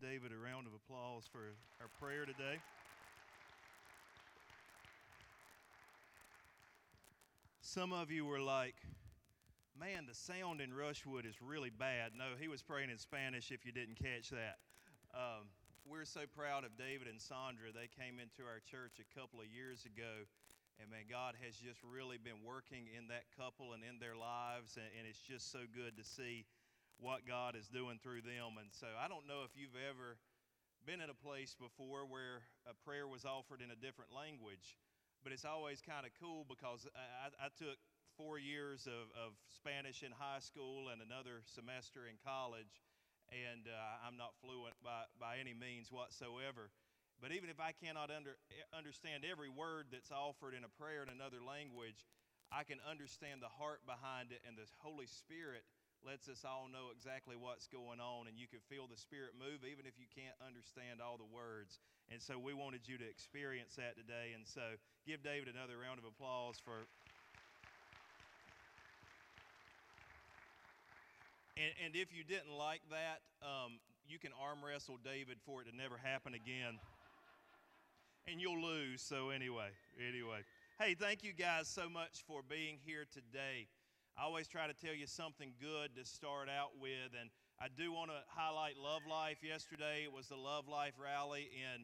Give David a round of applause for our prayer today. Some of you were like, man, the sound in Rushwood is really bad. No, he was praying in Spanish if you didn't catch that. Um, we're so proud of David and Sandra. They came into our church a couple of years ago, and man, God has just really been working in that couple and in their lives, and, and it's just so good to see what God is doing through them. And so I don't know if you've ever been in a place before where a prayer was offered in a different language, but it's always kind of cool because I, I took four years of, of, Spanish in high school and another semester in college, and uh, I'm not fluent by, by any means whatsoever. But even if I cannot under, understand every word that's offered in a prayer in another language, I can understand the heart behind it, and the Holy Spirit lets us all know exactly what's going on, and you can feel the Spirit move even if you can't understand all the words. And so we wanted you to experience that today. And so give David another round of applause for. And, and if you didn't like that, um, you can arm wrestle David for it to never happen again. and you'll lose. So, anyway, anyway. Hey, thank you guys so much for being here today. I always try to tell you something good to start out with, and I do want to highlight Love Life. Yesterday it was the Love Life rally in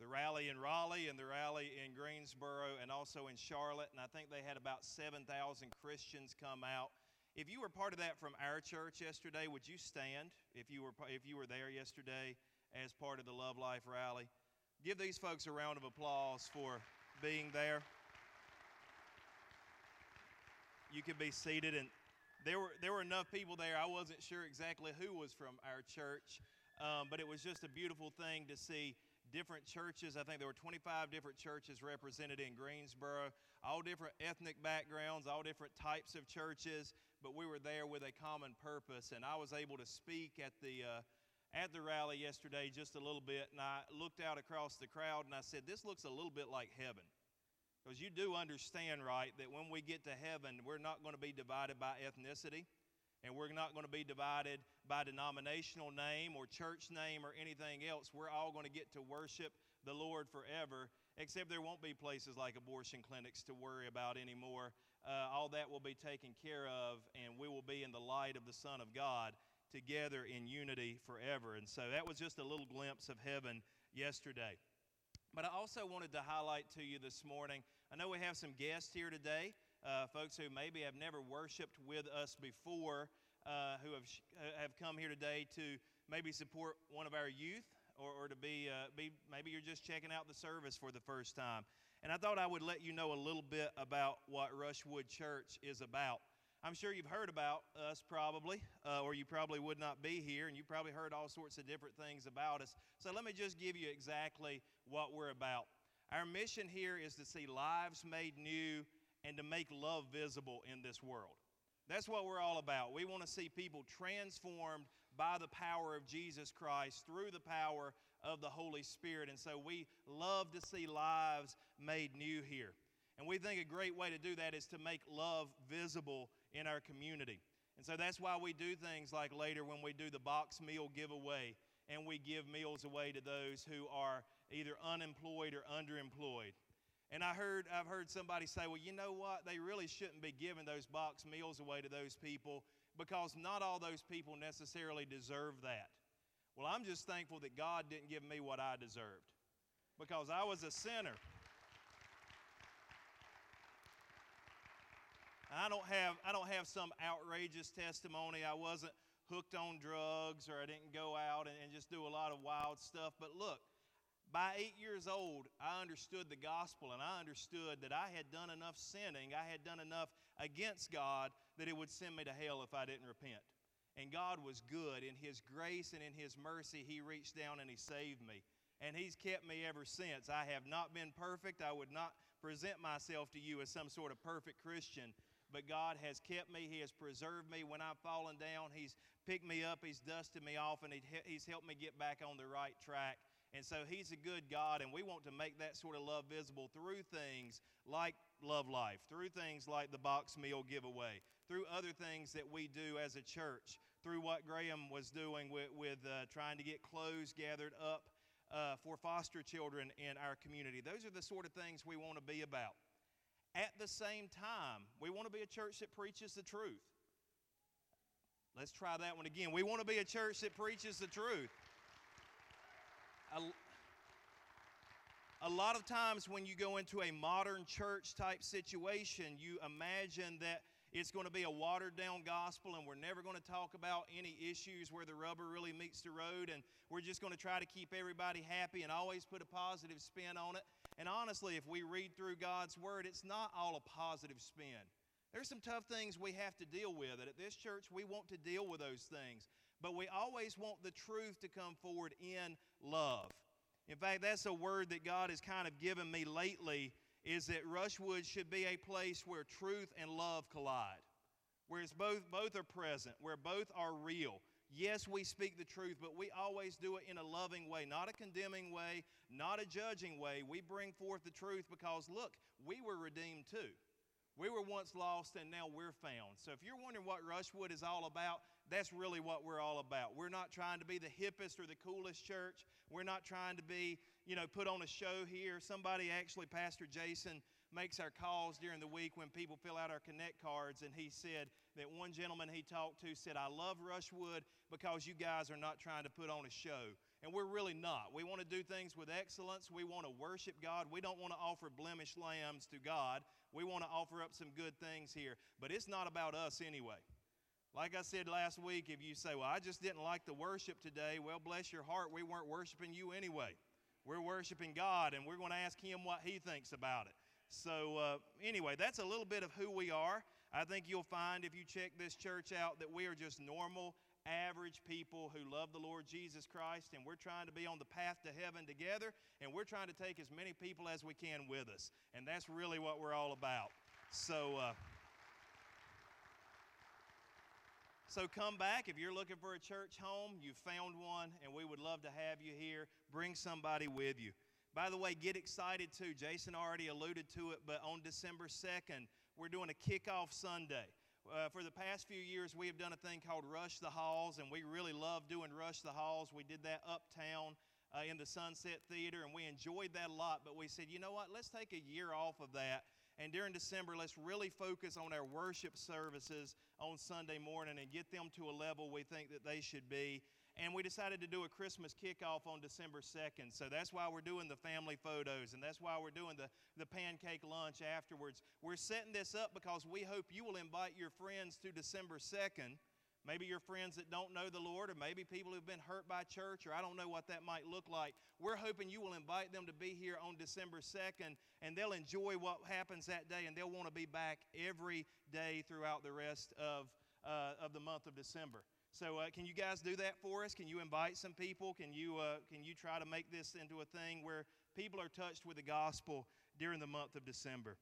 the rally in Raleigh and the rally in Greensboro and also in Charlotte, and I think they had about 7,000 Christians come out. If you were part of that from our church yesterday, would you stand if you were if you were there yesterday as part of the Love Life rally? Give these folks a round of applause for being there you could be seated and there were there were enough people there. I wasn't sure exactly who was from our church um, but it was just a beautiful thing to see different churches. I think there were 25 different churches represented in greensboro all different ethnic backgrounds all different types of churches but we were there with a common purpose. And i was able to speak at the uh, at the rally yesterday just a little bit and i looked out across the crowd and i said this looks a little bit like heaven because you do understand, right, that when we get to heaven, we're not going to be divided by ethnicity, and we're not going to be divided by denominational name or church name or anything else. We're all going to get to worship the Lord forever, except there won't be places like abortion clinics to worry about anymore. Uh, all that will be taken care of, and we will be in the light of the Son of God together in unity forever. And so that was just a little glimpse of heaven yesterday. But I also wanted to highlight to you this morning I know we have some guests here today, uh, folks who maybe have never worshiped with us before, uh, who have, uh, have come here today to maybe support one of our youth or, or to be, uh, be, maybe you're just checking out the service for the first time. And I thought I would let you know a little bit about what Rushwood Church is about. I'm sure you've heard about us probably, uh, or you probably would not be here, and you probably heard all sorts of different things about us. So let me just give you exactly what we're about. Our mission here is to see lives made new and to make love visible in this world. That's what we're all about. We want to see people transformed by the power of Jesus Christ through the power of the Holy Spirit. And so we love to see lives made new here. And we think a great way to do that is to make love visible in our community. And so that's why we do things like later when we do the box meal giveaway and we give meals away to those who are either unemployed or underemployed. And I heard, I've heard somebody say, well, you know what? They really shouldn't be giving those box meals away to those people because not all those people necessarily deserve that. Well, I'm just thankful that God didn't give me what I deserved because I was a sinner. I don't have I don't have some outrageous testimony. I wasn't hooked on drugs or I didn't go out and, and just do a lot of wild stuff. But look, by eight years old, I understood the gospel and I understood that I had done enough sinning, I had done enough against God that it would send me to hell if I didn't repent. And God was good. In His grace and in His mercy, He reached down and He saved me. And He's kept me ever since. I have not been perfect. I would not present myself to you as some sort of perfect Christian. But God has kept me. He has preserved me. When I've fallen down, He's picked me up. He's dusted me off, and He's helped me get back on the right track. And so he's a good God, and we want to make that sort of love visible through things like Love Life, through things like the box meal giveaway, through other things that we do as a church, through what Graham was doing with, with uh, trying to get clothes gathered up uh, for foster children in our community. Those are the sort of things we want to be about. At the same time, we want to be a church that preaches the truth. Let's try that one again. We want to be a church that preaches the truth. A, a lot of times, when you go into a modern church type situation, you imagine that it's going to be a watered down gospel and we're never going to talk about any issues where the rubber really meets the road and we're just going to try to keep everybody happy and always put a positive spin on it. And honestly, if we read through God's Word, it's not all a positive spin. There's some tough things we have to deal with, and at this church, we want to deal with those things. But we always want the truth to come forward in love. In fact, that's a word that God has kind of given me lately is that Rushwood should be a place where truth and love collide, where it's both, both are present, where both are real. Yes, we speak the truth, but we always do it in a loving way, not a condemning way, not a judging way. We bring forth the truth because, look, we were redeemed too. We were once lost and now we're found. So if you're wondering what Rushwood is all about, that's really what we're all about. We're not trying to be the hippest or the coolest church. We're not trying to be, you know, put on a show here. Somebody actually, Pastor Jason, makes our calls during the week when people fill out our connect cards and he said that one gentleman he talked to said i love rushwood because you guys are not trying to put on a show and we're really not we want to do things with excellence we want to worship god we don't want to offer blemished lambs to god we want to offer up some good things here but it's not about us anyway like I said last week, if you say, Well, I just didn't like the worship today, well, bless your heart, we weren't worshiping you anyway. We're worshiping God, and we're going to ask Him what He thinks about it. So, uh, anyway, that's a little bit of who we are. I think you'll find if you check this church out that we are just normal, average people who love the Lord Jesus Christ, and we're trying to be on the path to heaven together, and we're trying to take as many people as we can with us. And that's really what we're all about. So, uh, So come back. If you're looking for a church home, you found one, and we would love to have you here. Bring somebody with you. By the way, get excited too. Jason already alluded to it, but on December 2nd, we're doing a kickoff Sunday. Uh, for the past few years, we have done a thing called Rush the Halls, and we really love doing Rush the Halls. We did that uptown uh, in the Sunset Theater, and we enjoyed that a lot. But we said, you know what? Let's take a year off of that and during December, let's really focus on our worship services on Sunday morning and get them to a level we think that they should be. And we decided to do a Christmas kickoff on December 2nd. So that's why we're doing the family photos and that's why we're doing the, the pancake lunch afterwards. We're setting this up because we hope you will invite your friends to December 2nd Maybe your friends that don't know the Lord, or maybe people who've been hurt by church, or I don't know what that might look like. We're hoping you will invite them to be here on December 2nd, and they'll enjoy what happens that day, and they'll want to be back every day throughout the rest of, uh, of the month of December. So, uh, can you guys do that for us? Can you invite some people? Can you, uh, can you try to make this into a thing where people are touched with the gospel during the month of December?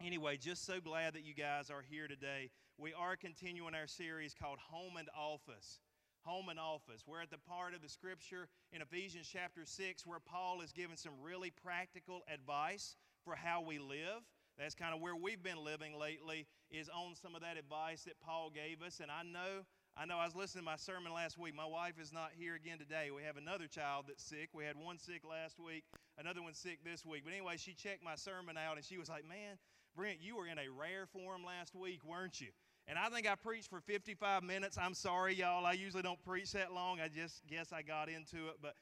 Anyway, just so glad that you guys are here today. We are continuing our series called Home and Office. Home and Office. We're at the part of the scripture in Ephesians chapter 6 where Paul is giving some really practical advice for how we live. That's kind of where we've been living lately, is on some of that advice that Paul gave us. And I know I know I was listening to my sermon last week. My wife is not here again today. We have another child that's sick. We had one sick last week, another one sick this week. But anyway, she checked my sermon out and she was like, Man, Brent, you were in a rare form last week, weren't you? And I think I preached for 55 minutes. I'm sorry, y'all. I usually don't preach that long. I just guess I got into it. But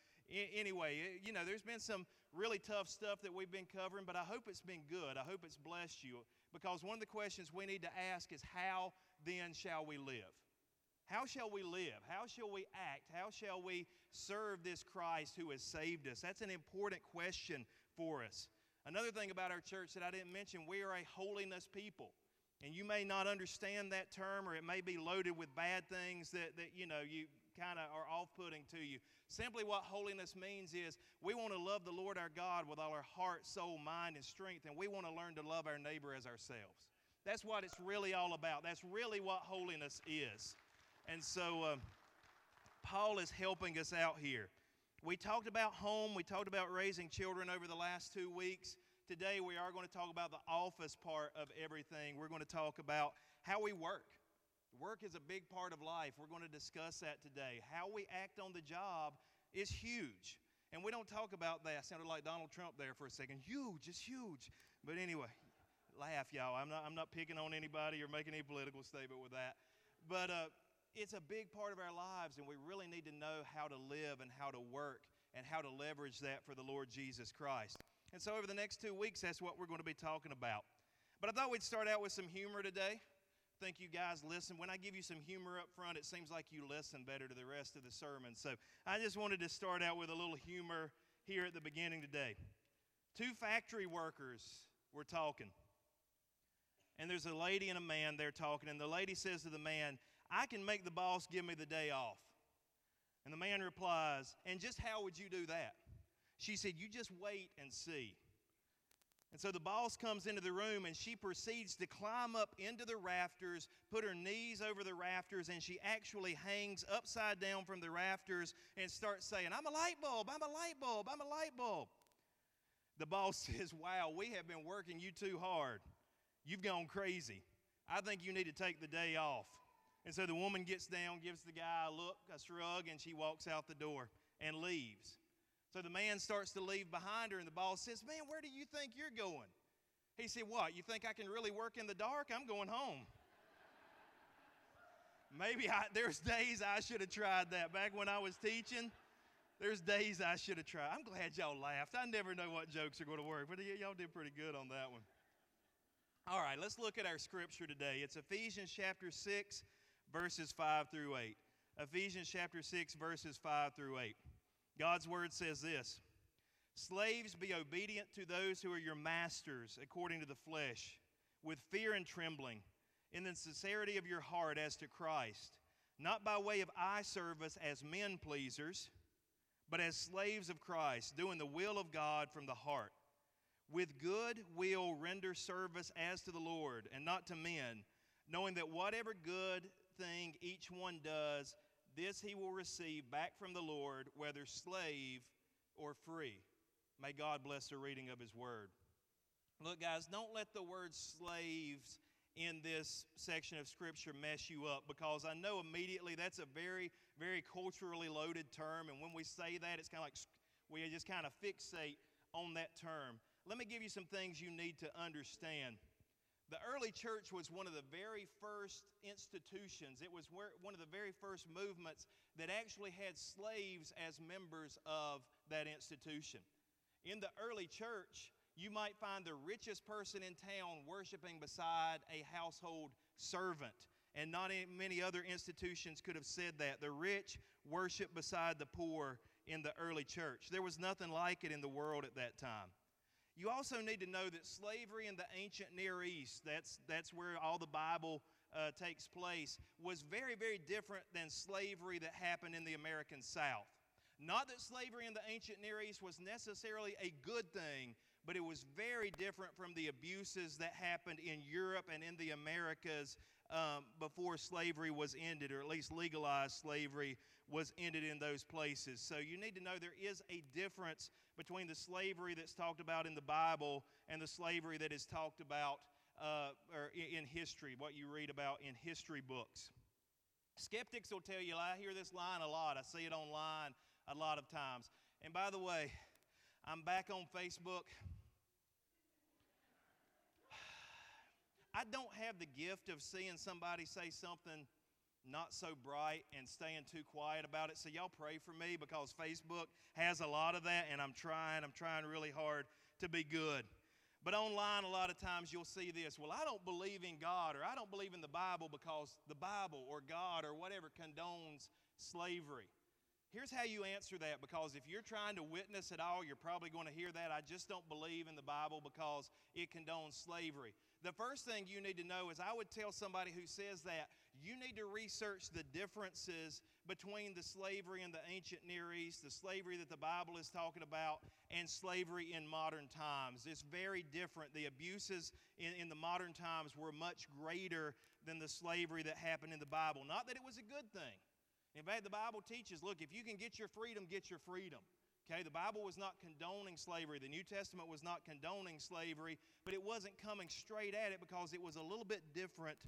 anyway, you know, there's been some really tough stuff that we've been covering, but I hope it's been good. I hope it's blessed you because one of the questions we need to ask is how then shall we live? How shall we live? How shall we act? How shall we serve this Christ who has saved us? That's an important question for us. Another thing about our church that I didn't mention, we are a holiness people. And you may not understand that term, or it may be loaded with bad things that, that you know, you kind of are off putting to you. Simply, what holiness means is we want to love the Lord our God with all our heart, soul, mind, and strength, and we want to learn to love our neighbor as ourselves. That's what it's really all about. That's really what holiness is. And so, uh, Paul is helping us out here. We talked about home, we talked about raising children over the last two weeks. Today, we are going to talk about the office part of everything. We're going to talk about how we work. Work is a big part of life. We're going to discuss that today. How we act on the job is huge. And we don't talk about that. I sounded like Donald Trump there for a second. Huge, it's huge. But anyway, laugh, y'all. I'm not, I'm not picking on anybody or making any political statement with that. But uh, it's a big part of our lives, and we really need to know how to live and how to work and how to leverage that for the Lord Jesus Christ. And so, over the next two weeks, that's what we're going to be talking about. But I thought we'd start out with some humor today think you guys listen. When I give you some humor up front, it seems like you listen better to the rest of the sermon. So I just wanted to start out with a little humor here at the beginning today. Two factory workers were talking. And there's a lady and a man there talking. And the lady says to the man, I can make the boss give me the day off. And the man replies, And just how would you do that? She said, You just wait and see. And so the boss comes into the room and she proceeds to climb up into the rafters, put her knees over the rafters, and she actually hangs upside down from the rafters and starts saying, I'm a light bulb, I'm a light bulb, I'm a light bulb. The boss says, Wow, we have been working you too hard. You've gone crazy. I think you need to take the day off. And so the woman gets down, gives the guy a look, a shrug, and she walks out the door and leaves. So the man starts to leave behind her, and the boss says, Man, where do you think you're going? He said, What? You think I can really work in the dark? I'm going home. Maybe I, there's days I should have tried that back when I was teaching. There's days I should have tried. I'm glad y'all laughed. I never know what jokes are going to work, but y'all did pretty good on that one. All right, let's look at our scripture today. It's Ephesians chapter 6, verses 5 through 8. Ephesians chapter 6, verses 5 through 8. God's word says this Slaves, be obedient to those who are your masters according to the flesh, with fear and trembling, in the sincerity of your heart as to Christ, not by way of eye service as men pleasers, but as slaves of Christ, doing the will of God from the heart. With good will render service as to the Lord and not to men, knowing that whatever good thing each one does, this he will receive back from the Lord, whether slave or free. May God bless the reading of his word. Look, guys, don't let the word slaves in this section of scripture mess you up because I know immediately that's a very, very culturally loaded term. And when we say that, it's kind of like we just kind of fixate on that term. Let me give you some things you need to understand. The early church was one of the very first institutions. It was one of the very first movements that actually had slaves as members of that institution. In the early church, you might find the richest person in town worshiping beside a household servant. And not many other institutions could have said that. The rich worship beside the poor in the early church. There was nothing like it in the world at that time. You also need to know that slavery in the ancient Near East, that's, that's where all the Bible uh, takes place, was very, very different than slavery that happened in the American South. Not that slavery in the ancient Near East was necessarily a good thing, but it was very different from the abuses that happened in Europe and in the Americas um, before slavery was ended, or at least legalized slavery was ended in those places. So you need to know there is a difference between the slavery that's talked about in the Bible and the slavery that is talked about uh, or in history, what you read about in history books. Skeptics will tell you, I hear this line a lot. I see it online a lot of times. And by the way, I'm back on Facebook. I don't have the gift of seeing somebody say something not so bright and staying too quiet about it. So y'all pray for me because Facebook has a lot of that and I'm trying, I'm trying really hard to be good. But online, a lot of times you'll see this well, I don't believe in God or I don't believe in the Bible because the Bible or God or whatever condones slavery. Here's how you answer that because if you're trying to witness at all, you're probably going to hear that. I just don't believe in the Bible because it condones slavery. The first thing you need to know is I would tell somebody who says that, you need to research the differences between the slavery in the ancient Near East, the slavery that the Bible is talking about, and slavery in modern times. It's very different. The abuses in, in the modern times were much greater than the slavery that happened in the Bible. Not that it was a good thing. In fact, the Bible teaches look, if you can get your freedom, get your freedom. Okay, the Bible was not condoning slavery. The New Testament was not condoning slavery, but it wasn't coming straight at it because it was a little bit different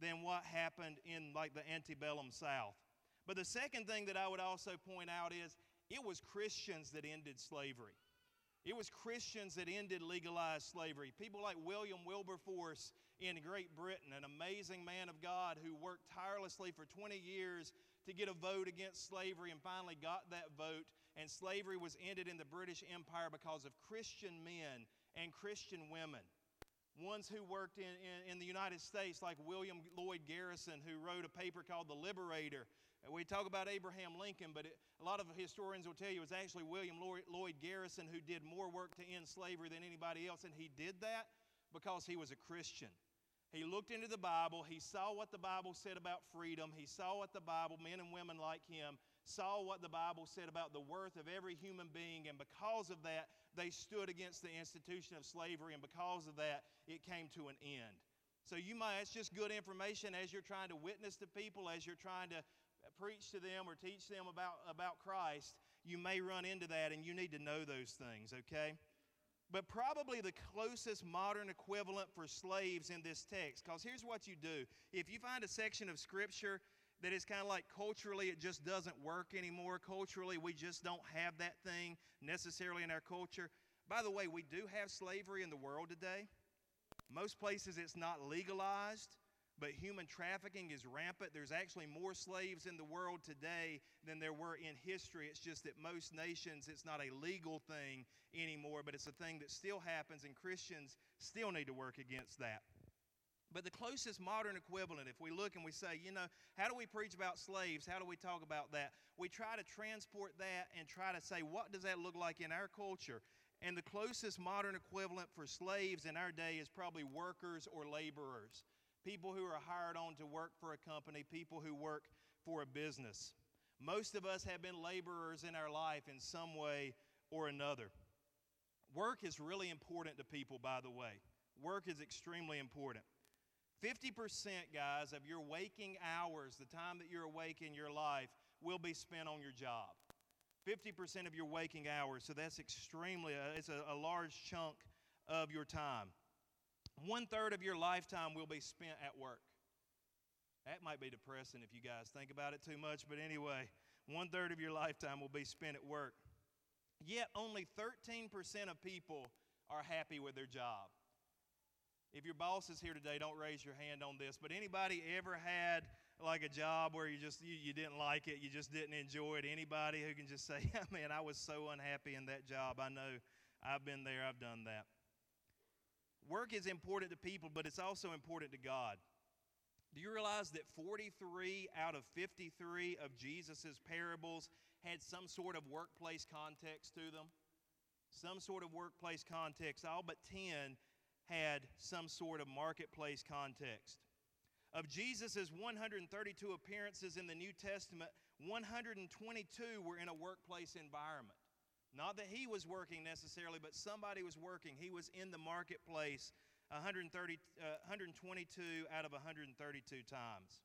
than what happened in like the antebellum South. But the second thing that I would also point out is it was Christians that ended slavery. It was Christians that ended legalized slavery. People like William Wilberforce in Great Britain, an amazing man of God who worked tirelessly for 20 years to get a vote against slavery and finally got that vote. And slavery was ended in the British Empire because of Christian men and Christian women ones who worked in, in, in, the United States, like William Lloyd Garrison, who wrote a paper called The Liberator. We talk about Abraham Lincoln, but it, a lot of historians will tell you it was actually William Lloyd, Lloyd Garrison who did more work to end slavery than anybody else, and he did that because he was a Christian. He looked into the Bible, he saw what the Bible said about freedom, he saw what the Bible, men and women like him, saw what the Bible said about the worth of every human being, and because of that, they stood against the institution of slavery, and because of that, it came to an end. So you might, it's just good information as you're trying to witness to people, as you're trying to preach to them or teach them about, about Christ. You may run into that, and you need to know those things, okay? But probably the closest modern equivalent for slaves in this text, because here's what you do. If you find a section of Scripture that is kind of like culturally it just doesn't work anymore. Culturally, we just don't have that thing necessarily in our culture. By the way, we do have slavery in the world today. Most places it's not legalized, but human trafficking is rampant. There's actually more slaves in the world today than there were in history. It's just that most nations, it's not a legal thing anymore, but it's a thing that still happens, and Christians still need to work against that. But the closest modern equivalent, if we look and we say, you know, how do we preach about slaves? How do we talk about that? We try to transport that and try to say, what does that look like in our culture? And the closest modern equivalent for slaves in our day is probably workers or laborers. People who are hired on to work for a company, people who work for a business. Most of us have been laborers in our life in some way or another. Work is really important to people, by the way. Work is extremely important. 50%, guys, of your waking hours, the time that you're awake in your life, will be spent on your job. 50% of your waking hours, so that's extremely, uh, it's a, a large chunk of your time. One third of your lifetime will be spent at work. That might be depressing if you guys think about it too much, but anyway, one third of your lifetime will be spent at work. Yet only 13% of people are happy with their job. If your boss is here today, don't raise your hand on this, but anybody ever had like a job where you just you, you didn't like it, you just didn't enjoy it? Anybody who can just say, "Man, I was so unhappy in that job." I know I've been there, I've done that. Work is important to people, but it's also important to God. Do you realize that 43 out of 53 of Jesus' parables had some sort of workplace context to them? Some sort of workplace context. All but 10 had some sort of marketplace context. Of Jesus' 132 appearances in the New Testament, 122 were in a workplace environment. Not that he was working necessarily, but somebody was working. He was in the marketplace 130, uh, 122 out of 132 times.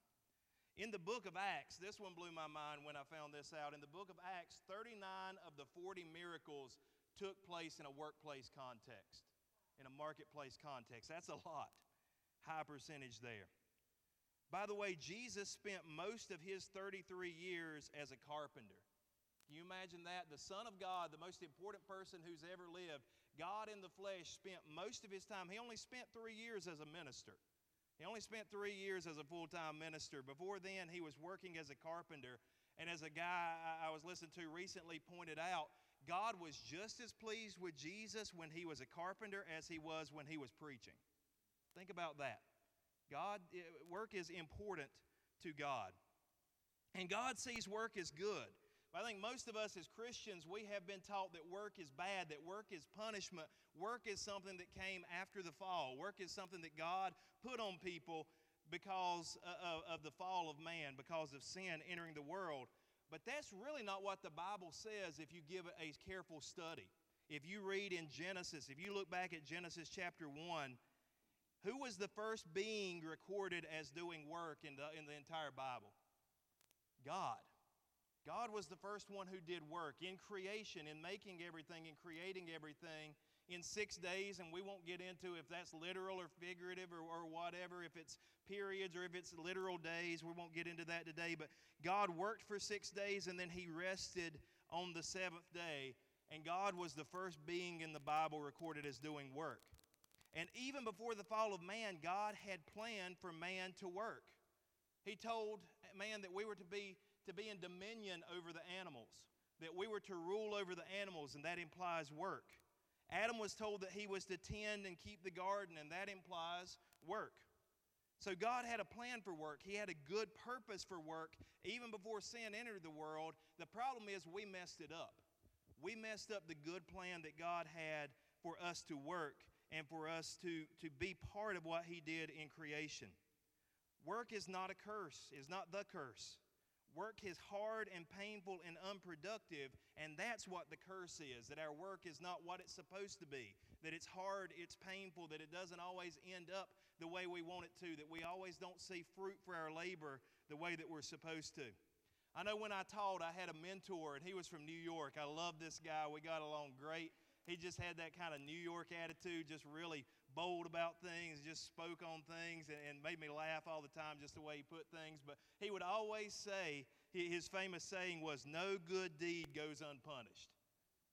In the book of Acts, this one blew my mind when I found this out. In the book of Acts, 39 of the 40 miracles took place in a workplace context in a marketplace context. That's a lot. High percentage there. By the way, Jesus spent most of his 33 years as a carpenter. Can you imagine that? The Son of God, the most important person who's ever lived, God in the flesh, spent most of his time. He only spent three years as a minister. He only spent three years as a full time minister. Before then, he was working as a carpenter. And as a guy I was listening to recently pointed out, God was just as pleased with Jesus when he was a carpenter as he was when he was preaching. Think about that. God, eh, work is important to God. And God sees work as good. I think most of us as Christians, we have been taught that work is bad, that work is punishment. Work is something that came after the fall. Work is something that God put on people because uh, of the fall of man, because of sin entering the world. But that's really not what the Bible says if you give it a careful study. If you read in Genesis, if you look back at Genesis chapter 1, who was the first being recorded as doing work in the, in the entire Bible? God. God was the first one who did work in creation, in making everything, in creating everything in six days, and we won't get into if that's literal or figurative or, or whatever, if it's periods or if it's literal days. We won't get into that today. But God worked for six days and then He rested on the seventh day. And God was the first being in the Bible recorded as doing work. And even before the fall of man, God had planned for man to work. He told man that we were to be to be in dominion over the animals, that we were to rule over the animals, and that implies work. Adam was told that he was to tend and keep the garden, and that implies work. So God had a plan for work. He had a good purpose for work even before sin entered the world. The problem is we messed it up. We messed up the good plan that God had for us to work and for us to, to be part of what He did in creation. Work is not a curse, is not the curse. Work is hard and painful and unproductive, and that's what the curse is that our work is not what it's supposed to be, that it's hard, it's painful, that it doesn't always end up the way we want it to, that we always don't see fruit for our labor the way that we're supposed to. I know when I taught, I had a mentor, and he was from New York. I love this guy. We got along great. He just had that kind of New York attitude, just really bold about things, just spoke on things, and, and, made me laugh all the time, just the way he put things. But he would always say, his famous saying was, No good deed goes unpunished.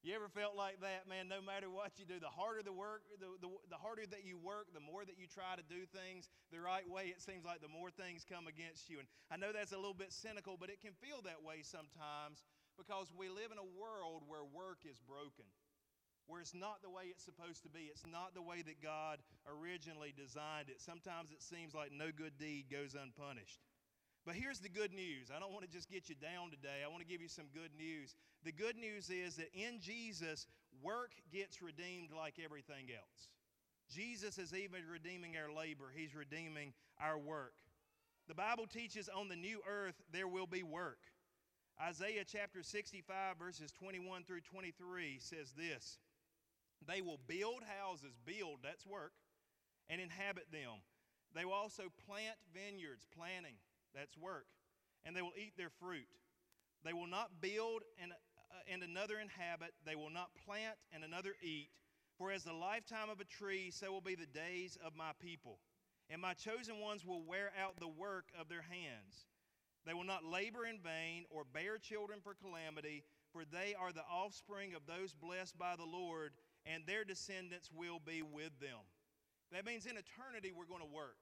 You ever felt like that, man? No matter what you do, the harder the work, the, the, the harder that you work, the more that you try to do things the right way, it seems like the more things come against you. And I know that's a little bit cynical, but it can feel that way sometimes because we live in a world where work is broken where it's not the way it's supposed to be. It's not the way that God originally designed it. Sometimes it seems like no good deed goes unpunished. But here's the good news. I don't want to just get you down today. I want to give you some good news. The good news is that in Jesus, work gets redeemed like everything else. Jesus is even redeeming our labor, He's redeeming our work. The Bible teaches on the new earth there will be work. Isaiah chapter 65, verses 21 through 23 says this they will build houses, build, that's work, and inhabit them. They will also plant vineyards, planting, that's work, and they will eat their fruit. They will not build and, uh, and another inhabit, they will not plant and another eat. For as the lifetime of a tree, so will be the days of my people. And my chosen ones will wear out the work of their hands. They will not labor in vain or bear children for calamity, for they are the offspring of those blessed by the Lord and their descendants will be with them. That means in eternity we're going to work.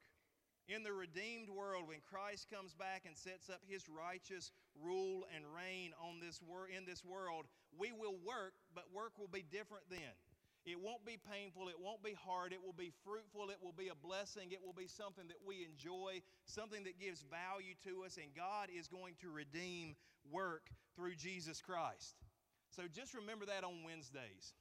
In the redeemed world, when Christ comes back and sets up his righteous rule and reign on this wor- in this world, we will work, but work will be different then. It won't be painful, it won't be hard, it will be fruitful, it will be a blessing, it will be something that we enjoy, something that gives value to us, and God is going to redeem work through Jesus Christ. So just remember that on Wednesdays.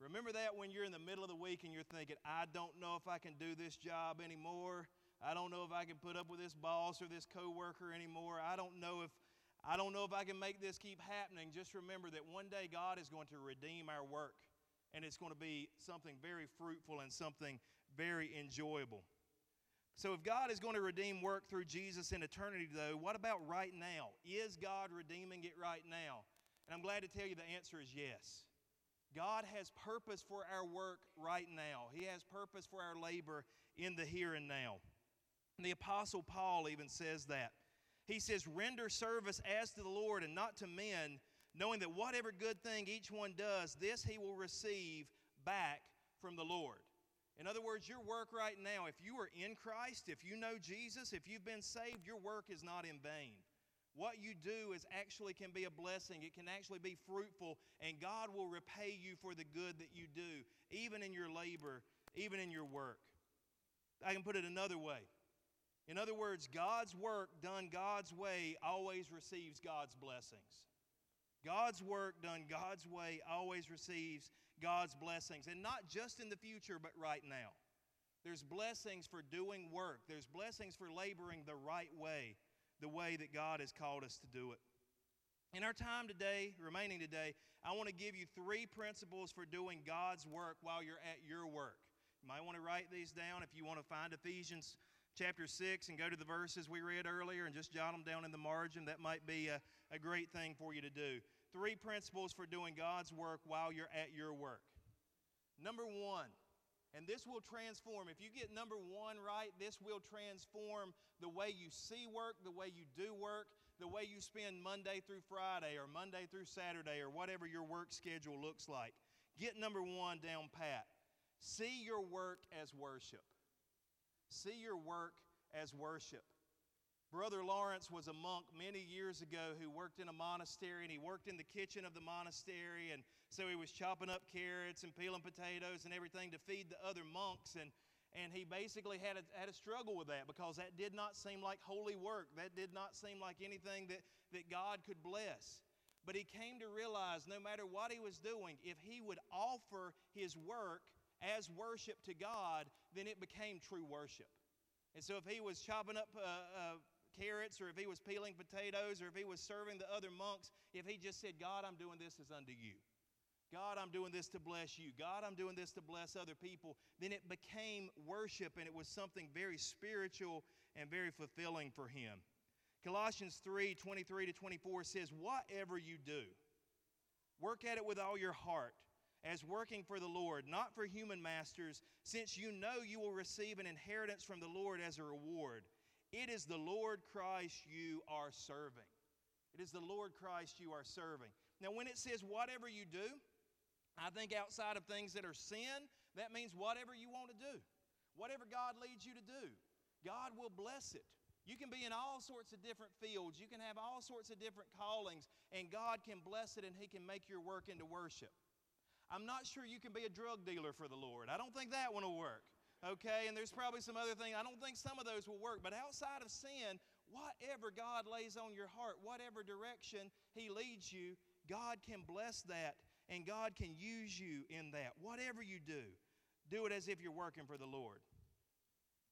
Remember that when you're in the middle of the week and you're thinking, I don't know if I can do this job anymore. I don't know if I can put up with this boss or this coworker anymore. I don't know if I don't know if I can make this keep happening. Just remember that one day God is going to redeem our work and it's going to be something very fruitful and something very enjoyable. So, if God is going to redeem work through Jesus in eternity, though, what about right now? Is God redeeming it right now? And I'm glad to tell you the answer is yes. God has purpose for our work right now. He has purpose for our labor in the here and now. And the Apostle Paul even says that. He says, Render service as to the Lord and not to men, knowing that whatever good thing each one does, this he will receive back from the Lord. In other words, your work right now, if you are in Christ, if you know Jesus, if you've been saved, your work is not in vain. What you do is actually can be a blessing. It can actually be fruitful, and God will repay you for the good that you do, even in your labor, even in your work. I can put it another way. In other words, God's work done God's way always receives God's blessings. God's work done God's way always receives God's blessings, and not just in the future, but right now. There's blessings for doing work, there's blessings for laboring the right way the way that God has called us to do it. In our time today, remaining today, I want to give you three principles for doing God's work while you're at your work. You might want to write these down if you want to find Ephesians chapter 6 and go to the verses we read earlier and just jot them down in the margin. That might be a, a great thing for you to do. Three principles for doing God's work while you're at your work. Number one, and this will transform. If you get number one right, this will transform the way you see work, the way you do work, the way you spend Monday through Friday or Monday through Saturday or whatever your work schedule looks like. Get number one down pat. See your work as worship. See your work as worship. Brother Lawrence was a monk many years ago who worked in a monastery and he worked in the kitchen of the monastery. And so he was chopping up carrots and peeling potatoes and everything to feed the other monks. And, and he basically had a, had a struggle with that because that did not seem like holy work. That did not seem like anything that, that God could bless. But he came to realize no matter what he was doing, if he would offer his work as worship to God, then it became true worship. And so if he was chopping up uh, uh, carrots or if he was peeling potatoes or if he was serving the other monks, if he just said, God, I'm doing this as unto you. God, I'm doing this to bless you. God, I'm doing this to bless other people. Then it became worship and it was something very spiritual and very fulfilling for him. Colossians 3 23 to 24 says, Whatever you do, work at it with all your heart, as working for the Lord, not for human masters, since you know you will receive an inheritance from the Lord as a reward. It is the Lord Christ you are serving. It is the Lord Christ you are serving. Now, when it says whatever you do, I think outside of things that are sin, that means whatever you want to do. Whatever God leads you to do, God will bless it. You can be in all sorts of different fields. You can have all sorts of different callings, and God can bless it and He can make your work into worship. I'm not sure you can be a drug dealer for the Lord. I don't think that one will work okay? And there's probably some other things. I don't think some of those will work, but outside of sin, whatever God lays on your heart, whatever direction He leads you, God can bless that and God can use you in that. Whatever you do, do it as if you're working for the Lord.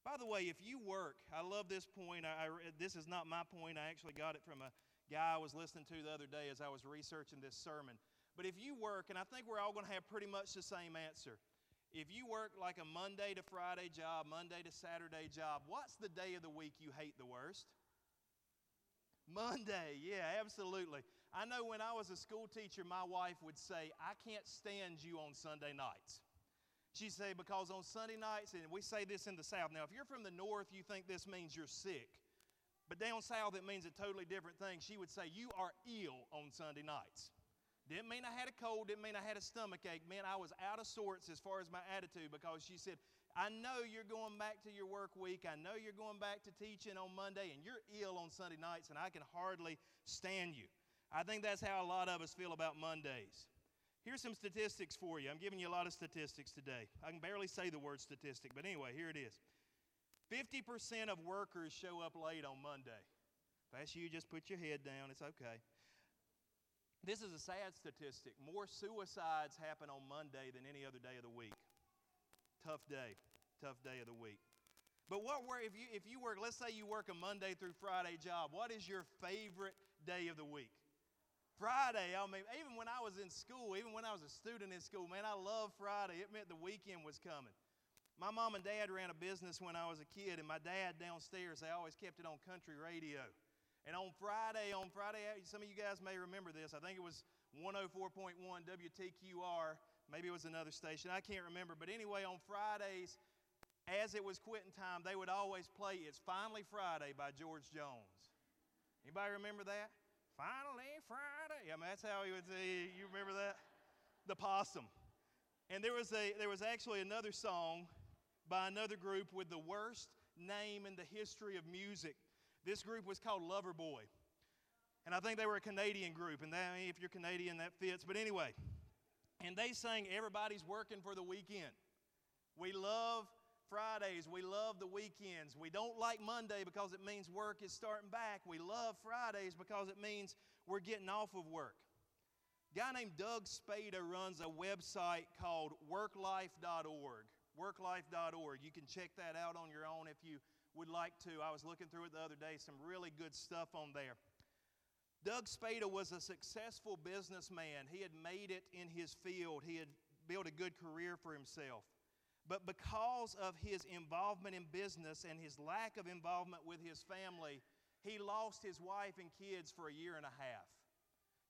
By the way, if you work, I love this point. I, I, this is not my point. I actually got it from a guy I was listening to the other day as I was researching this sermon. But if you work, and I think we're all going to have pretty much the same answer. If you work like a Monday to Friday job, Monday to Saturday job, what's the day of the week you hate the worst? Monday, yeah, absolutely. I know when I was a school teacher, my wife would say, I can't stand you on Sunday nights. She'd say, because on Sunday nights, and we say this in the South. Now, if you're from the North, you think this means you're sick. But down South, it means a totally different thing. She would say, You are ill on Sunday nights. Didn't mean I had a cold, didn't mean I had a stomach ache. Man, I was out of sorts as far as my attitude because she said, I know you're going back to your work week. I know you're going back to teaching on Monday and you're ill on Sunday nights and I can hardly stand you. I think that's how a lot of us feel about Mondays. Here's some statistics for you. I'm giving you a lot of statistics today. I can barely say the word statistic, but anyway, here it is 50% of workers show up late on Monday. If that's you, just put your head down. It's okay. This is a sad statistic. More suicides happen on Monday than any other day of the week. Tough day. Tough day of the week. But what were if you if you work, let's say you work a Monday through Friday job, what is your favorite day of the week? Friday, I mean, even when I was in school, even when I was a student in school, man, I love Friday. It meant the weekend was coming. My mom and dad ran a business when I was a kid, and my dad downstairs, they always kept it on country radio. And on Friday, on Friday, uh, some of you guys may remember this. I think it was 104.1 WTQR. Maybe it was another station. I can't remember. But anyway, on Fridays, as it was quitting time, they would always play It's Finally Friday by George Jones. Anybody remember that? Finally Friday. I mean, that's how he would uh, say, you remember that? The Possum. And there was, a, there was actually another song by another group with the worst name in the history of music. This group was called Loverboy. And I think they were a Canadian group. And that, if you're Canadian, that fits. But anyway, and they sang Everybody's Working for the Weekend. We love Fridays. We love the weekends. We don't like Monday because it means work is starting back. We love Fridays because it means we're getting off of work. A guy named Doug Spada runs a website called worklife.org. Worklife.org. You can check that out on your own if you would like to. I was looking through it the other day, some really good stuff on there. Doug Spada was a successful businessman. He had made it in his field, he had built a good career for himself. But because of his involvement in business and his lack of involvement with his family, he lost his wife and kids for a year and a half.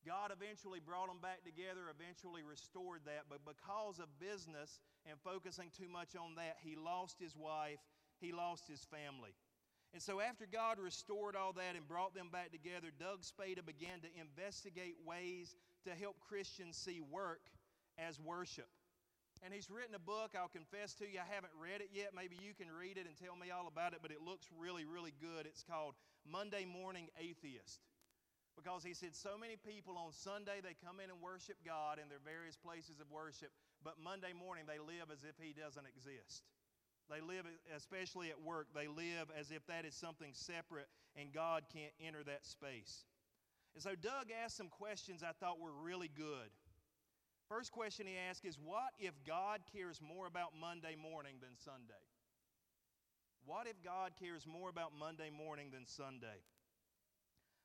God eventually brought them back together, eventually restored that, but because of business and focusing too much on that, he lost his wife, he lost his family. And so, after God restored all that and brought them back together, Doug Spada began to investigate ways to help Christians see work as worship. And he's written a book, I'll confess to you, I haven't read it yet. Maybe you can read it and tell me all about it, but it looks really, really good. It's called Monday Morning Atheist. Because he said so many people on Sunday they come in and worship God in their various places of worship, but Monday morning they live as if he doesn't exist. They live, especially at work, they live as if that is something separate and God can't enter that space. And so Doug asked some questions I thought were really good. First question he asked is What if God cares more about Monday morning than Sunday? What if God cares more about Monday morning than Sunday?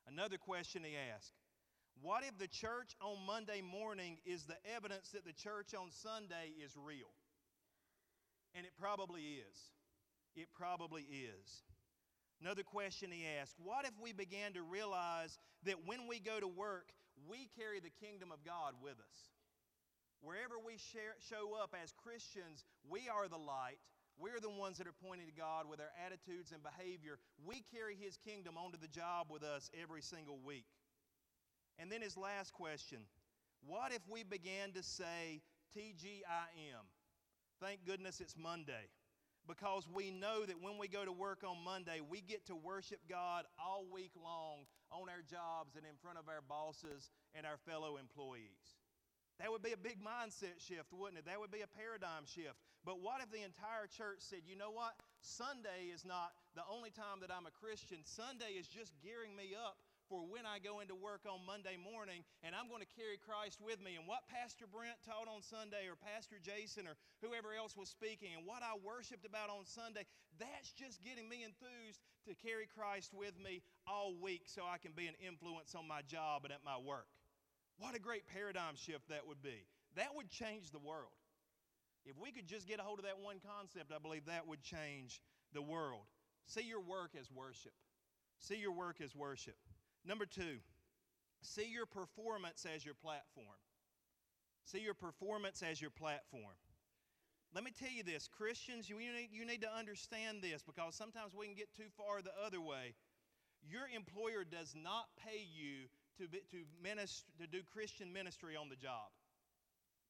Another question he asked What if the church on Monday morning is the evidence that the church on Sunday is real? And it probably is. It probably is. Another question he asked What if we began to realize that when we go to work, we carry the kingdom of God with us? Wherever we share, show up as Christians, we are the light. We're the ones that are pointing to God with our attitudes and behavior. We carry His kingdom onto the job with us every single week. And then his last question What if we began to say TGIM? Thank goodness it's Monday. Because we know that when we go to work on Monday, we get to worship God all week long on our jobs and in front of our bosses and our fellow employees. That would be a big mindset shift, wouldn't it? That would be a paradigm shift. But what if the entire church said, you know what? Sunday is not the only time that I'm a Christian. Sunday is just gearing me up for when I go into work on Monday morning, and I'm going to carry Christ with me. And what Pastor Brent taught on Sunday, or Pastor Jason, or whoever else was speaking, and what I worshiped about on Sunday, that's just getting me enthused to carry Christ with me all week so I can be an influence on my job and at my work. What a great paradigm shift that would be. That would change the world. If we could just get a hold of that one concept, I believe that would change the world. See your work as worship. See your work as worship. Number two, see your performance as your platform. See your performance as your platform. Let me tell you this Christians, you need, you need to understand this because sometimes we can get too far the other way. Your employer does not pay you to, to, minister, to do Christian ministry on the job.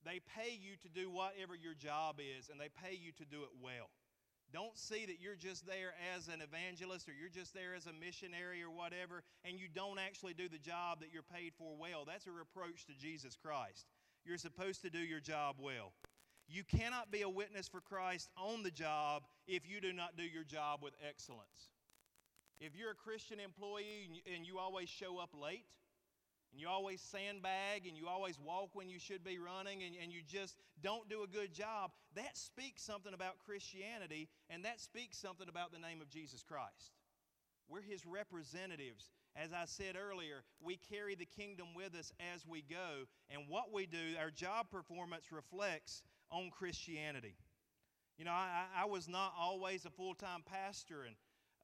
They pay you to do whatever your job is, and they pay you to do it well. Don't see that you're just there as an evangelist or you're just there as a missionary or whatever, and you don't actually do the job that you're paid for well. That's a reproach to Jesus Christ. You're supposed to do your job well. You cannot be a witness for Christ on the job if you do not do your job with excellence. If you're a Christian employee and you always show up late, and you always sandbag and you always walk when you should be running and, and you just don't do a good job, that speaks something about Christianity and that speaks something about the name of Jesus Christ. We're his representatives. As I said earlier, we carry the kingdom with us as we go, and what we do, our job performance reflects on Christianity. You know, I, I was not always a full time pastor, and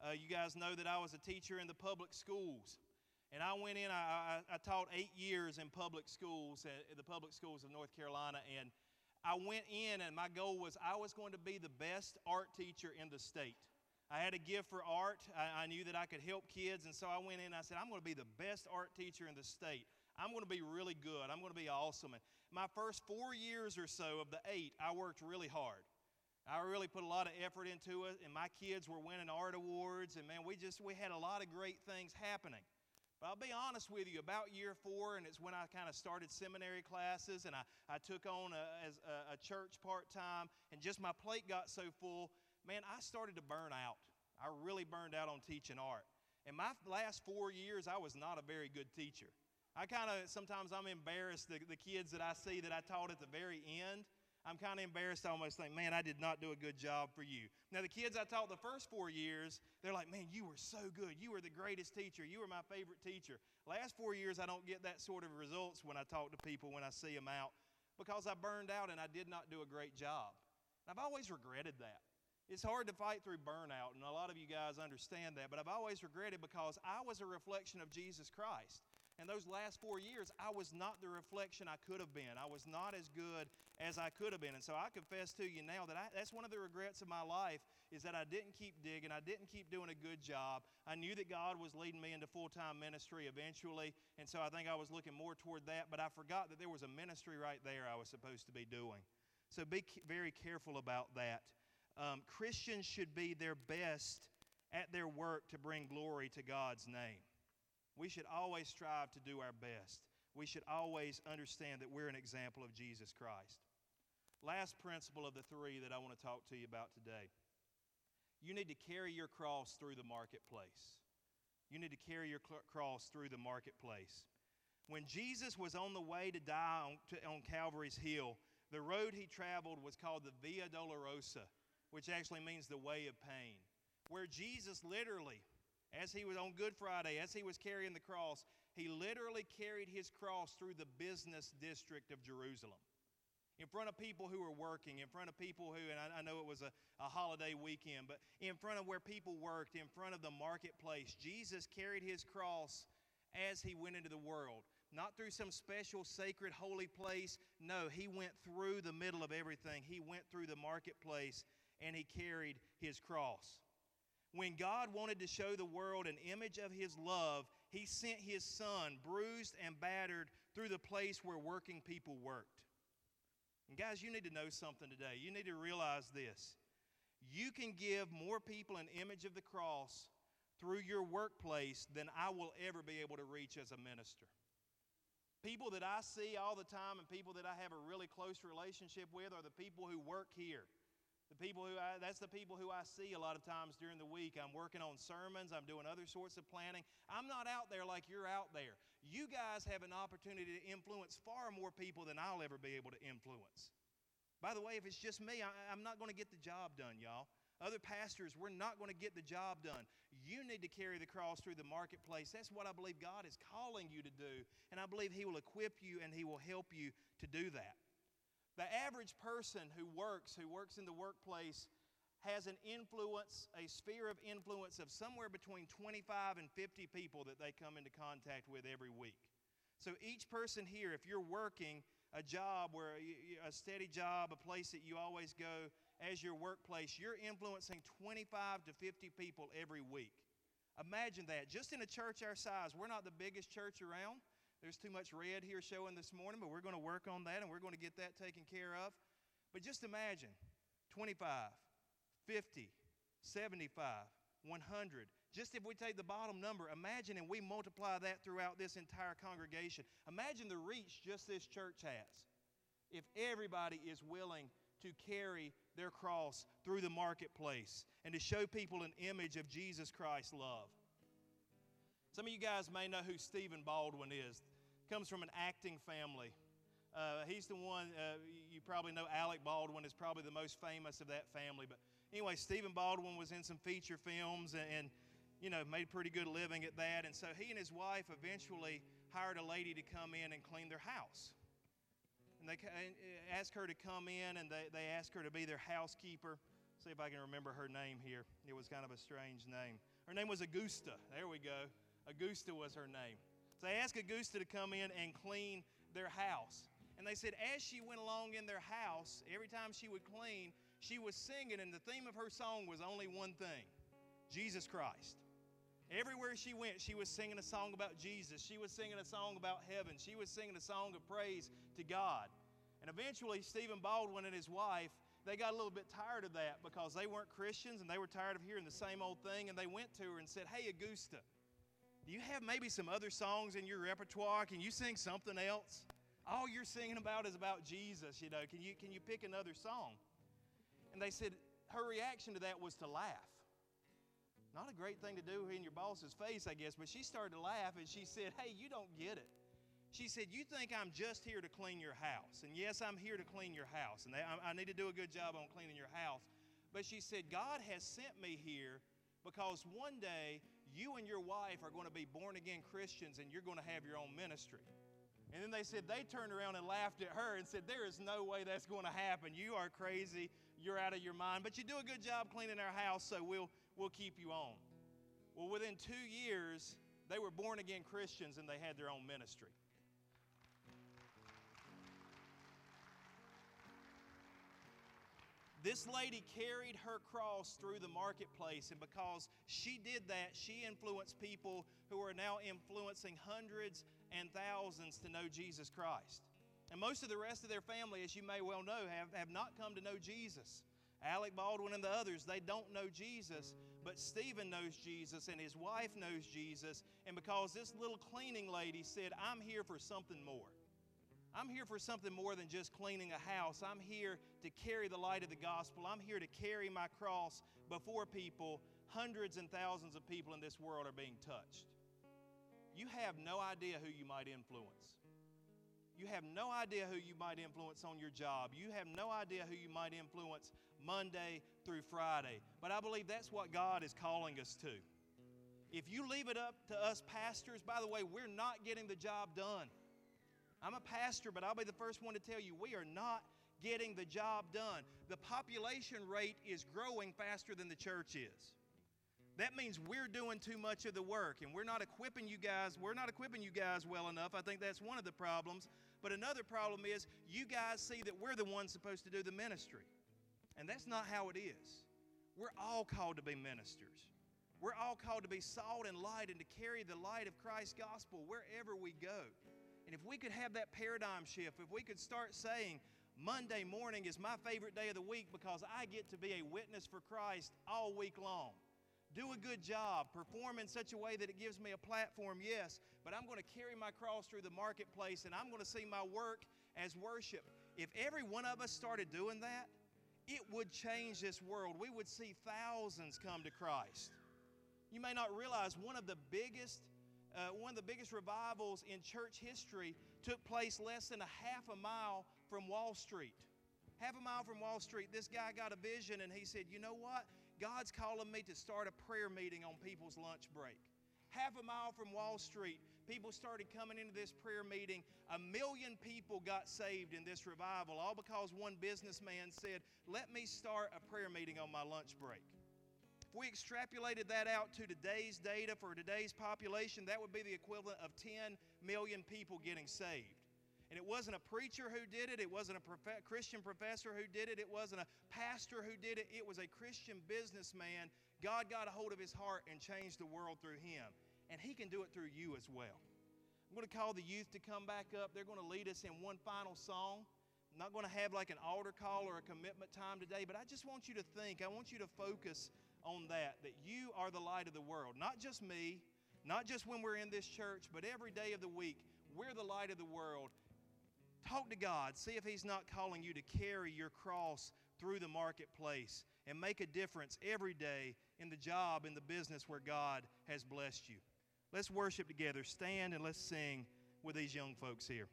uh, you guys know that I was a teacher in the public schools. And I went in, I, I, I taught eight years in public schools, at, the public schools of North Carolina. And I went in, and my goal was I was going to be the best art teacher in the state. I had a gift for art. I, I knew that I could help kids. And so I went in and I said, I'm going to be the best art teacher in the state. I'm going to be really good. I'm going to be awesome. And my first four years or so of the eight, I worked really hard. I really put a lot of effort into it, and my kids were winning art awards, and man, we just we had a lot of great things happening. But I'll be honest with you, about year four, and it's when I kind of started seminary classes and I, I took on a, as a, a church part time, and just my plate got so full, man, I started to burn out. I really burned out on teaching art. And my last four years, I was not a very good teacher. I kind of, sometimes I'm embarrassed, the, the kids that I see that I taught at the very end, I'm kind of embarrassed. I almost think, man, I did not do a good job for you. Now, the kids I taught the first four years, they're like, man, you were so good. You were the greatest teacher. You were my favorite teacher. Last four years, I don't get that sort of results when I talk to people, when I see them out, because I burned out and I did not do a great job. I've always regretted that. It's hard to fight through burnout, and a lot of you guys understand that, but I've always regretted because I was a reflection of Jesus Christ. And those last four years, I was not the reflection I could have been. I was not as good as I could have been. And so I confess to you now that I, that's one of the regrets of my life is that I didn't keep digging. I didn't keep doing a good job. I knew that God was leading me into full time ministry eventually. And so I think I was looking more toward that. But I forgot that there was a ministry right there I was supposed to be doing. So be very careful about that. Um, Christians should be their best at their work to bring glory to God's name. We should always strive to do our best. We should always understand that we're an example of Jesus Christ. Last principle of the three that I want to talk to you about today. You need to carry your cross through the marketplace. You need to carry your cross through the marketplace. When Jesus was on the way to die on, to, on Calvary's Hill, the road he traveled was called the Via Dolorosa which actually means the way of pain, where Jesus literally, as he was on Good Friday, as he was carrying the cross, he literally carried his cross through the business district of Jerusalem. In front of people who were working, in front of people who, and I, I know it was a, a holiday weekend, but in front of where people worked, in front of the marketplace, Jesus carried his cross as he went into the world not through some special sacred holy place. No, he went through the middle of everything. He went through the marketplace and he carried his cross. When God wanted to show the world an image of his love, he sent his son, bruised and battered, through the place where working people worked. And guys, you need to know something today. You need to realize this. You can give more people an image of the cross through your workplace than I will ever be able to reach as a minister. People that I see all the time and people that I have a really close relationship with are the people who work here. The people who I, that's the people who I see a lot of times during the week. I'm working on sermons, I'm doing other sorts of planning. I'm not out there like you're out there. You guys have an opportunity to influence far more people than I'll ever be able to influence. By the way, if it's just me, I, I'm not going to get the job done, y'all. Other pastors, we're not going to get the job done. You need to carry the cross through the marketplace. That's what I believe God is calling you to do. And I believe He will equip you and He will help you to do that. The average person who works, who works in the workplace, has an influence, a sphere of influence of somewhere between 25 and 50 people that they come into contact with every week. So each person here, if you're working a job where a steady job, a place that you always go as your workplace, you're influencing 25 to 50 people every week. Imagine that. Just in a church our size, we're not the biggest church around. There's too much red here showing this morning, but we're going to work on that and we're going to get that taken care of. But just imagine 25, 50, 75, 100. Just if we take the bottom number, imagine and we multiply that throughout this entire congregation. Imagine the reach just this church has. If everybody is willing to carry their cross through the marketplace and to show people an image of Jesus Christ's love. Some of you guys may know who Stephen Baldwin is comes from an acting family. Uh, he's the one, uh, you probably know Alec Baldwin is probably the most famous of that family. But anyway, Stephen Baldwin was in some feature films and, and, you know, made pretty good living at that. And so he and his wife eventually hired a lady to come in and clean their house. And they uh, asked her to come in and they, they asked her to be their housekeeper. See if I can remember her name here. It was kind of a strange name. Her name was Augusta. There we go. Augusta was her name. So they asked Augusta to come in and clean their house. And they said, as she went along in their house, every time she would clean, she was singing, and the theme of her song was only one thing Jesus Christ. Everywhere she went, she was singing a song about Jesus. She was singing a song about heaven. She was singing a song of praise to God. And eventually, Stephen Baldwin and his wife, they got a little bit tired of that because they weren't Christians and they were tired of hearing the same old thing. And they went to her and said, Hey, Augusta, do you have maybe some other songs in your repertoire? Can you sing something else? All you're singing about is about Jesus, you know. Can you, can you pick another song? And they said her reaction to that was to laugh. Not a great thing to do in your boss's face, I guess, but she started to laugh and she said, Hey, you don't get it. She said, You think I'm just here to clean your house. And yes, I'm here to clean your house. And I, I need to do a good job on cleaning your house. But she said, God has sent me here because one day you and your wife are going to be born again Christians and you're going to have your own ministry. And then they said they turned around and laughed at her and said, There is no way that's going to happen. You are crazy. You're out of your mind. But you do a good job cleaning our house, so we'll, we'll keep you on. Well, within two years, they were born again Christians and they had their own ministry. This lady carried her cross through the marketplace, and because she did that, she influenced people who are now influencing hundreds and thousands to know Jesus Christ. And most of the rest of their family, as you may well know, have, have not come to know Jesus. Alec Baldwin and the others, they don't know Jesus, but Stephen knows Jesus and his wife knows Jesus. And because this little cleaning lady said, I'm here for something more. I'm here for something more than just cleaning a house. I'm here to carry the light of the gospel. I'm here to carry my cross before people. Hundreds and thousands of people in this world are being touched. You have no idea who you might influence. You have no idea who you might influence on your job. You have no idea who you might influence Monday through Friday. But I believe that's what God is calling us to. If you leave it up to us pastors, by the way, we're not getting the job done. I'm a pastor, but I'll be the first one to tell you we are not getting the job done. The population rate is growing faster than the church is. That means we're doing too much of the work and we're not equipping you guys, we're not equipping you guys well enough. I think that's one of the problems. But another problem is you guys see that we're the ones supposed to do the ministry. And that's not how it is. We're all called to be ministers. We're all called to be salt and light and to carry the light of Christ's gospel wherever we go. And if we could have that paradigm shift, if we could start saying, Monday morning is my favorite day of the week because I get to be a witness for Christ all week long. Do a good job, perform in such a way that it gives me a platform, yes, but I'm going to carry my cross through the marketplace and I'm going to see my work as worship. If every one of us started doing that, it would change this world. We would see thousands come to Christ. You may not realize one of the biggest uh, one of the biggest revivals in church history took place less than a half a mile from Wall Street. Half a mile from Wall Street, this guy got a vision and he said, You know what? God's calling me to start a prayer meeting on people's lunch break. Half a mile from Wall Street, people started coming into this prayer meeting. A million people got saved in this revival, all because one businessman said, Let me start a prayer meeting on my lunch break. If we extrapolated that out to today's data for today's population, that would be the equivalent of 10 million people getting saved. And it wasn't a preacher who did it, it wasn't a prof- Christian professor who did it, it wasn't a pastor who did it, it was a Christian businessman. God got a hold of his heart and changed the world through him. And he can do it through you as well. I'm going to call the youth to come back up. They're going to lead us in one final song. I'm not going to have like an altar call or a commitment time today, but I just want you to think, I want you to focus on that, that you are the light of the world. Not just me, not just when we're in this church, but every day of the week, we're the light of the world. Talk to God. See if He's not calling you to carry your cross through the marketplace and make a difference every day in the job, in the business where God has blessed you. Let's worship together. Stand and let's sing with these young folks here.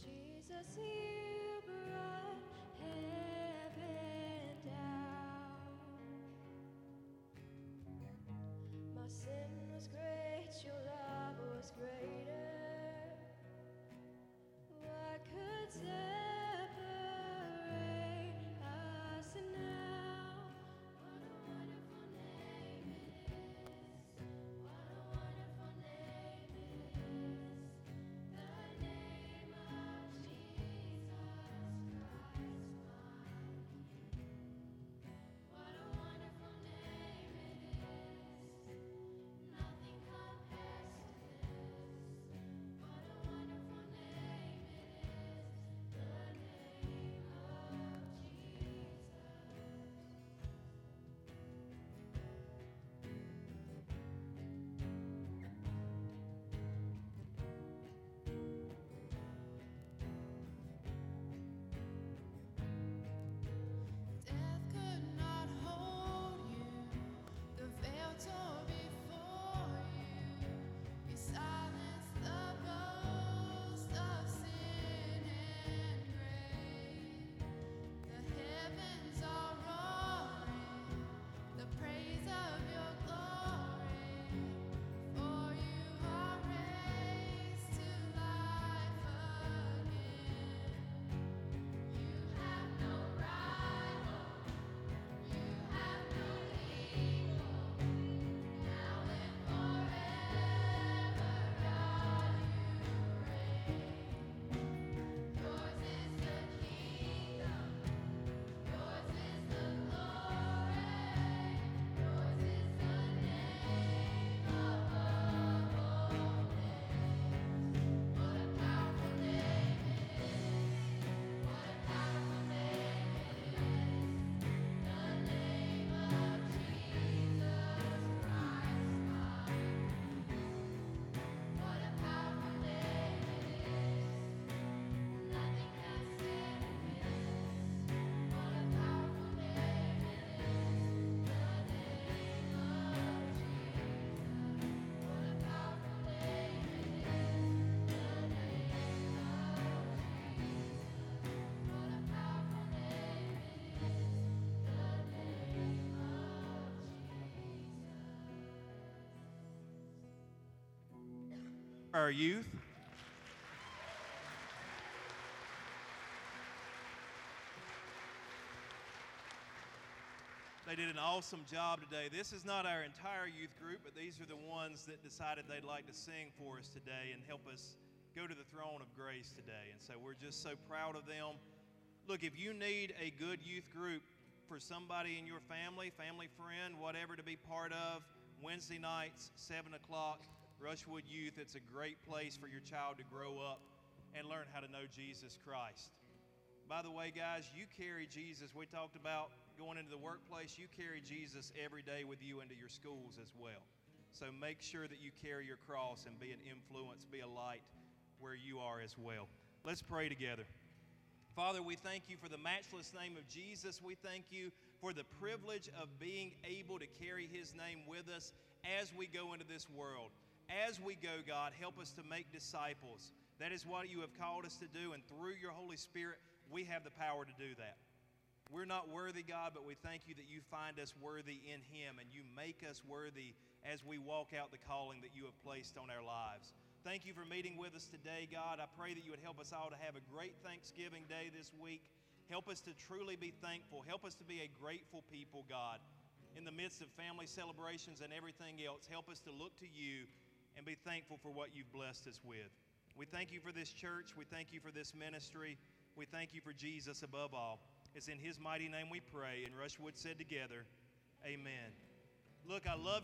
Jesus, you Our youth. They did an awesome job today. This is not our entire youth group, but these are the ones that decided they'd like to sing for us today and help us go to the throne of grace today. And so we're just so proud of them. Look, if you need a good youth group for somebody in your family, family friend, whatever to be part of, Wednesday nights, 7 o'clock, Rushwood Youth, it's a great place for your child to grow up and learn how to know Jesus Christ. By the way, guys, you carry Jesus. We talked about going into the workplace. You carry Jesus every day with you into your schools as well. So make sure that you carry your cross and be an influence, be a light where you are as well. Let's pray together. Father, we thank you for the matchless name of Jesus. We thank you for the privilege of being able to carry his name with us as we go into this world. As we go, God, help us to make disciples. That is what you have called us to do, and through your Holy Spirit, we have the power to do that. We're not worthy, God, but we thank you that you find us worthy in Him and you make us worthy as we walk out the calling that you have placed on our lives. Thank you for meeting with us today, God. I pray that you would help us all to have a great Thanksgiving day this week. Help us to truly be thankful. Help us to be a grateful people, God. In the midst of family celebrations and everything else, help us to look to you and be thankful for what you've blessed us with. We thank you for this church. We thank you for this ministry. We thank you for Jesus above all. It's in his mighty name we pray. And Rushwood said together, Amen. Look, I love you.